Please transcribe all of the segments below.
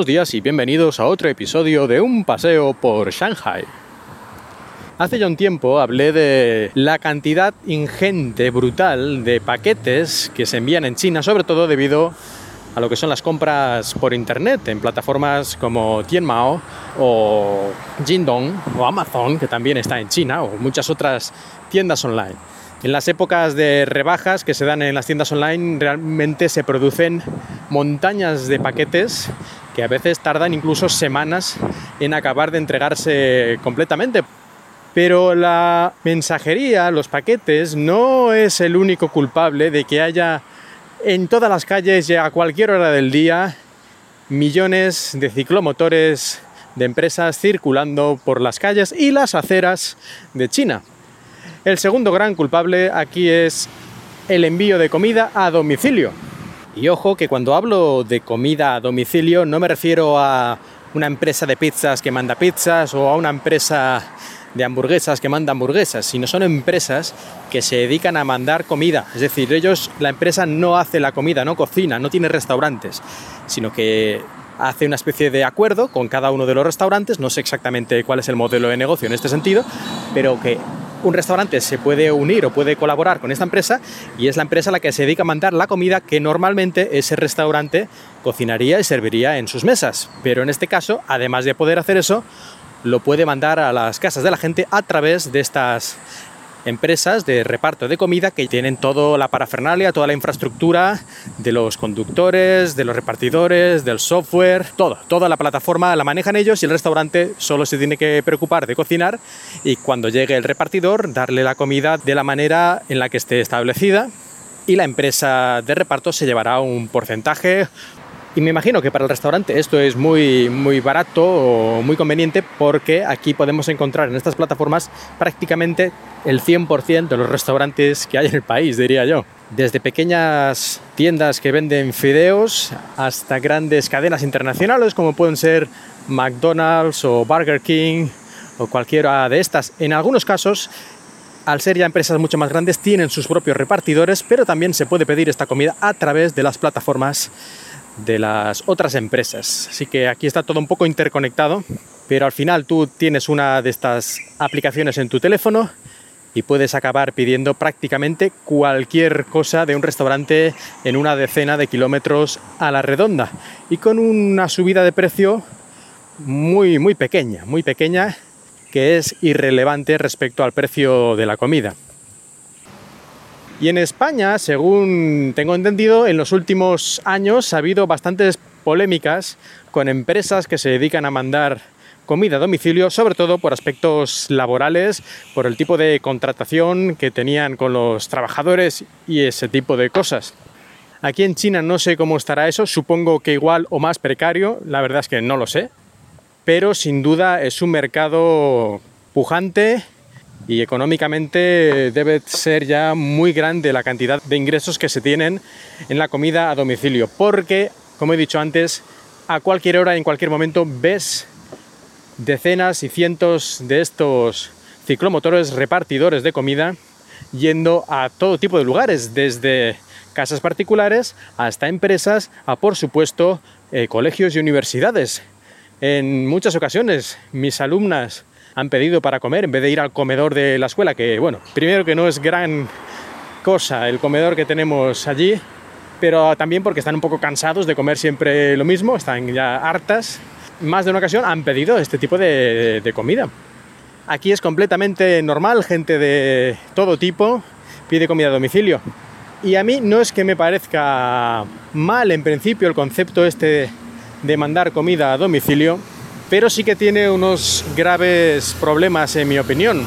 Buenos días y bienvenidos a otro episodio de Un paseo por Shanghai. Hace ya un tiempo hablé de la cantidad ingente, brutal de paquetes que se envían en China, sobre todo debido a lo que son las compras por internet en plataformas como Tianmao o Jingdong o Amazon, que también está en China, o muchas otras tiendas online. En las épocas de rebajas que se dan en las tiendas online realmente se producen montañas de paquetes que a veces tardan incluso semanas en acabar de entregarse completamente. Pero la mensajería, los paquetes, no es el único culpable de que haya en todas las calles y a cualquier hora del día millones de ciclomotores de empresas circulando por las calles y las aceras de China. El segundo gran culpable aquí es el envío de comida a domicilio. Y ojo que cuando hablo de comida a domicilio no me refiero a una empresa de pizzas que manda pizzas o a una empresa de hamburguesas que manda hamburguesas, sino son empresas que se dedican a mandar comida. Es decir, ellos, la empresa no hace la comida, no cocina, no tiene restaurantes, sino que hace una especie de acuerdo con cada uno de los restaurantes, no sé exactamente cuál es el modelo de negocio en este sentido, pero que un restaurante se puede unir o puede colaborar con esta empresa y es la empresa la que se dedica a mandar la comida que normalmente ese restaurante cocinaría y serviría en sus mesas. Pero en este caso, además de poder hacer eso, lo puede mandar a las casas de la gente a través de estas empresas de reparto de comida que tienen toda la parafernalia, toda la infraestructura de los conductores, de los repartidores, del software, todo, toda la plataforma la manejan ellos y el restaurante solo se tiene que preocupar de cocinar y cuando llegue el repartidor darle la comida de la manera en la que esté establecida y la empresa de reparto se llevará un porcentaje y me imagino que para el restaurante esto es muy, muy barato o muy conveniente porque aquí podemos encontrar en estas plataformas prácticamente el 100% de los restaurantes que hay en el país, diría yo. Desde pequeñas tiendas que venden fideos hasta grandes cadenas internacionales como pueden ser McDonald's o Burger King o cualquiera de estas. En algunos casos al ser ya empresas mucho más grandes, tienen sus propios repartidores, pero también se puede pedir esta comida a través de las plataformas de las otras empresas. Así que aquí está todo un poco interconectado, pero al final tú tienes una de estas aplicaciones en tu teléfono y puedes acabar pidiendo prácticamente cualquier cosa de un restaurante en una decena de kilómetros a la redonda y con una subida de precio muy muy pequeña, muy pequeña que es irrelevante respecto al precio de la comida. Y en España, según tengo entendido, en los últimos años ha habido bastantes polémicas con empresas que se dedican a mandar comida a domicilio, sobre todo por aspectos laborales, por el tipo de contratación que tenían con los trabajadores y ese tipo de cosas. Aquí en China no sé cómo estará eso, supongo que igual o más precario, la verdad es que no lo sé, pero sin duda es un mercado pujante y económicamente debe ser ya muy grande la cantidad de ingresos que se tienen en la comida a domicilio, porque, como he dicho antes, a cualquier hora, en cualquier momento, ves decenas y cientos de estos ciclomotores repartidores de comida yendo a todo tipo de lugares, desde casas particulares hasta empresas, a por supuesto eh, colegios y universidades. En muchas ocasiones mis alumnas han pedido para comer en vez de ir al comedor de la escuela, que bueno, primero que no es gran cosa el comedor que tenemos allí, pero también porque están un poco cansados de comer siempre lo mismo, están ya hartas. Más de una ocasión han pedido este tipo de, comida. Aquí es completamente normal, gente de todo tipo pide comida a domicilio. Y a mí no es que me parezca mal en principio el concepto este de mandar comida a domicilio, pero sí que tiene unos graves problemas en mi opinión.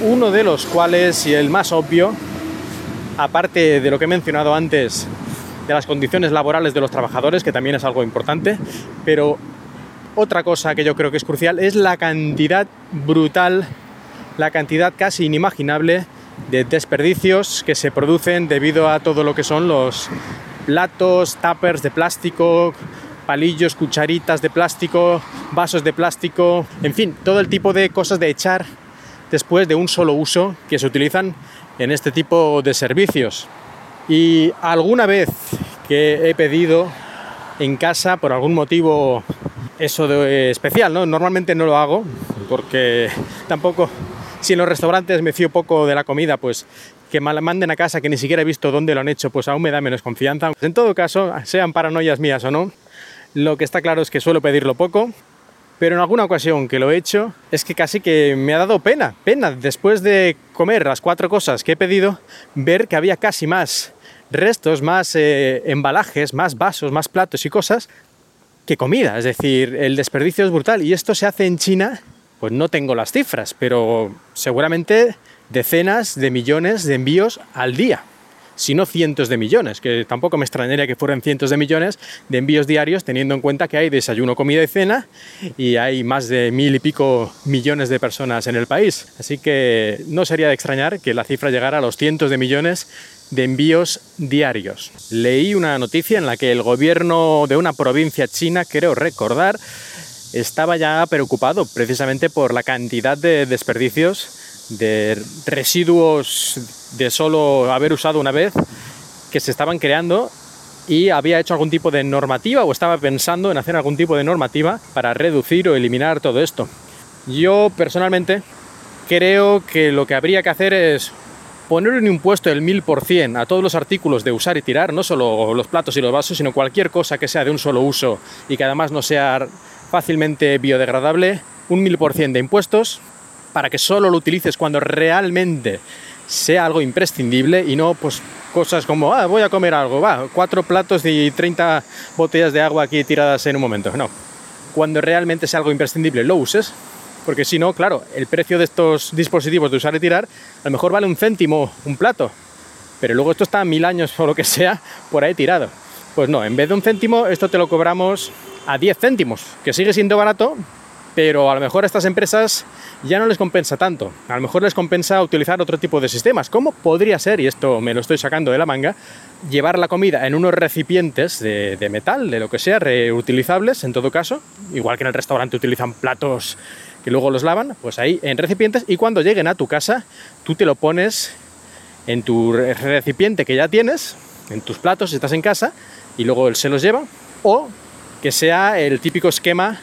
Uno de los cuales, y el más obvio, aparte de lo que he mencionado antes, de las condiciones laborales de los trabajadores, que también es algo importante, pero otra cosa que yo creo que es crucial es la cantidad brutal, la cantidad casi inimaginable de desperdicios que se producen debido a todo lo que son los platos, tuppers de plástico, palillos, cucharitas de plástico, vasos de plástico, en fin, todo el tipo de cosas de echar después de un solo uso que se utilizan en este tipo de servicios. Y alguna vez que he pedido en casa por algún motivo eso de especial, ¿no? Normalmente no lo hago porque tampoco, si en los restaurantes me fío poco de la comida, pues que me la manden a casa que ni siquiera he visto dónde lo han hecho, pues aún me da menos confianza. En todo caso, sean paranoias mías o no, lo que está claro es que suelo pedirlo poco, pero en alguna ocasión que lo he hecho es que casi que me ha dado pena, pena, después de comer las cuatro cosas que he pedido, ver que había casi más restos, más eh, embalajes, más vasos, más platos y cosas que comida. Es decir, el desperdicio es brutal. Y esto se hace en China, pues no tengo las cifras, pero seguramente decenas de millones de envíos al día, si no cientos de millones, que tampoco me extrañaría que fueran cientos de millones de envíos diarios, teniendo en cuenta que hay desayuno, comida y cena y hay más de mil y pico millones de personas en el país. Así que no sería de extrañar que la cifra llegara a los cientos de millones de envíos diarios. Leí una noticia en la que el gobierno de una provincia china, creo recordar, estaba ya preocupado precisamente por la cantidad de desperdicios de residuos de solo haber usado una vez que se estaban creando y había hecho algún tipo de normativa o estaba pensando en hacer algún tipo de normativa para reducir o eliminar todo esto. Yo personalmente creo que lo que habría que hacer es poner un impuesto del 1000% a todos los artículos de usar y tirar, no solo los platos y los vasos, sino cualquier cosa que sea de un solo uso y que además no sea fácilmente biodegradable, un 1000% de impuestos para que solo lo utilices cuando realmente sea algo imprescindible y no pues cosas como, ah, voy a comer algo, va, cuatro platos y 30 botellas de agua aquí tiradas en un momento. No, cuando realmente sea algo imprescindible lo uses, porque si no, claro, el precio de estos dispositivos de usar y tirar a lo mejor vale un céntimo un plato, pero luego esto está mil años o lo que sea por ahí tirado. Pues no, en vez de un céntimo, esto te lo cobramos a 10 céntimos, que sigue siendo barato, pero a lo mejor a estas empresas ya no les compensa tanto. A lo mejor les compensa utilizar otro tipo de sistemas, como podría ser, y esto me lo estoy sacando de la manga, llevar la comida en unos recipientes de, de metal, de lo que sea, reutilizables en todo caso, igual que en el restaurante utilizan platos que luego los lavan, pues ahí en recipientes y cuando lleguen a tu casa tú te lo pones en tu recipiente que ya tienes, en tus platos si estás en casa y luego él se los lleva o que sea el típico esquema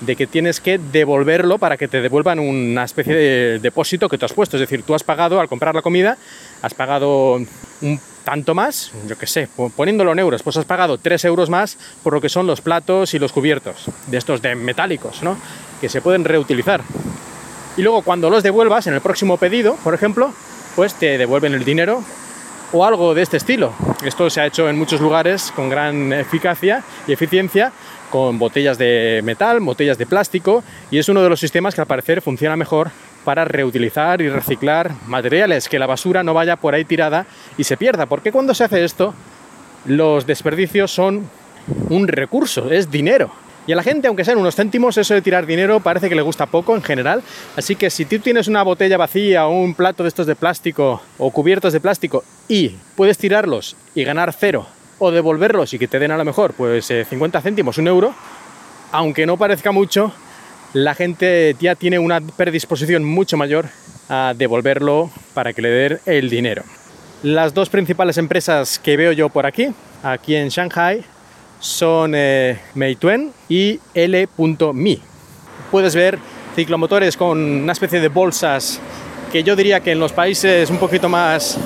de que tienes que devolverlo para que te devuelvan una especie de depósito que tú has puesto. Es decir, tú has pagado al comprar la comida, has pagado un tanto más, yo qué sé, poniéndolo en euros, pues has pagado 3 euros más por lo que son los platos y los cubiertos, de estos de metálicos, ¿no? Que se pueden reutilizar. Y luego cuando los devuelvas en el próximo pedido, por ejemplo, pues te devuelven el dinero o algo de este estilo. Esto se ha hecho en muchos lugares con gran eficacia y eficiencia con botellas de metal, botellas de plástico y es uno de los sistemas que al parecer funciona mejor para reutilizar y reciclar materiales, que la basura no vaya por ahí tirada y se pierda, porque cuando se hace esto, los desperdicios son un recurso, es dinero. Y a la gente, aunque sean unos céntimos, eso de tirar dinero parece que le gusta poco en general. Así que si tú tienes una botella vacía o un plato de estos de plástico o cubiertos de plástico y puedes tirarlos y ganar cero o devolverlos y que te den a lo mejor pues 50 eh, céntimos, un euro, aunque no parezca mucho, la gente ya tiene una predisposición mucho mayor a devolverlo para que le den el dinero. Las dos principales empresas que veo yo por aquí, aquí en Shanghai, son eh, Meituan y L.me. Puedes ver ciclomotores con una especie de bolsas que yo diría que en los países un poquito más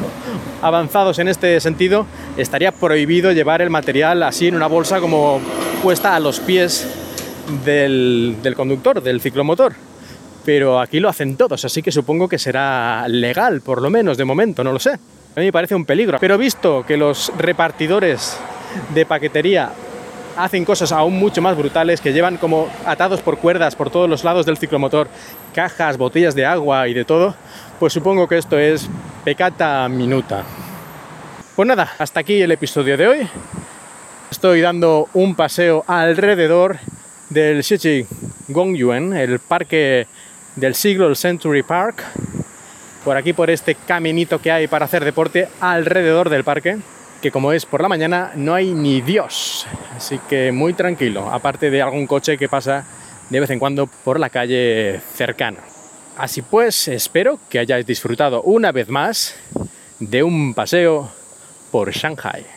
avanzados en este sentido, estaría prohibido llevar el material así en una bolsa como puesta a los pies del, conductor, del ciclomotor. Pero aquí lo hacen todos, así que supongo que será legal, por lo menos de momento, no lo sé. A mí me parece un peligro. Pero visto que los repartidores de paquetería hacen cosas aún mucho más brutales, que llevan como atados por cuerdas por todos los lados del ciclomotor, cajas, botellas de agua y de todo, pues supongo que esto es pecata minuta. Pues nada, hasta aquí el episodio de hoy. Estoy dando un paseo alrededor del Shichi Gongyuan, el parque del siglo, el Century Park. Por aquí, por este caminito que hay para hacer deporte alrededor del parque, que como es por la mañana no hay ni Dios. Así que muy tranquilo, aparte de algún coche que pasa de vez en cuando por la calle cercana. Así pues, espero que hayáis disfrutado una vez más de un paseo por Shanghai.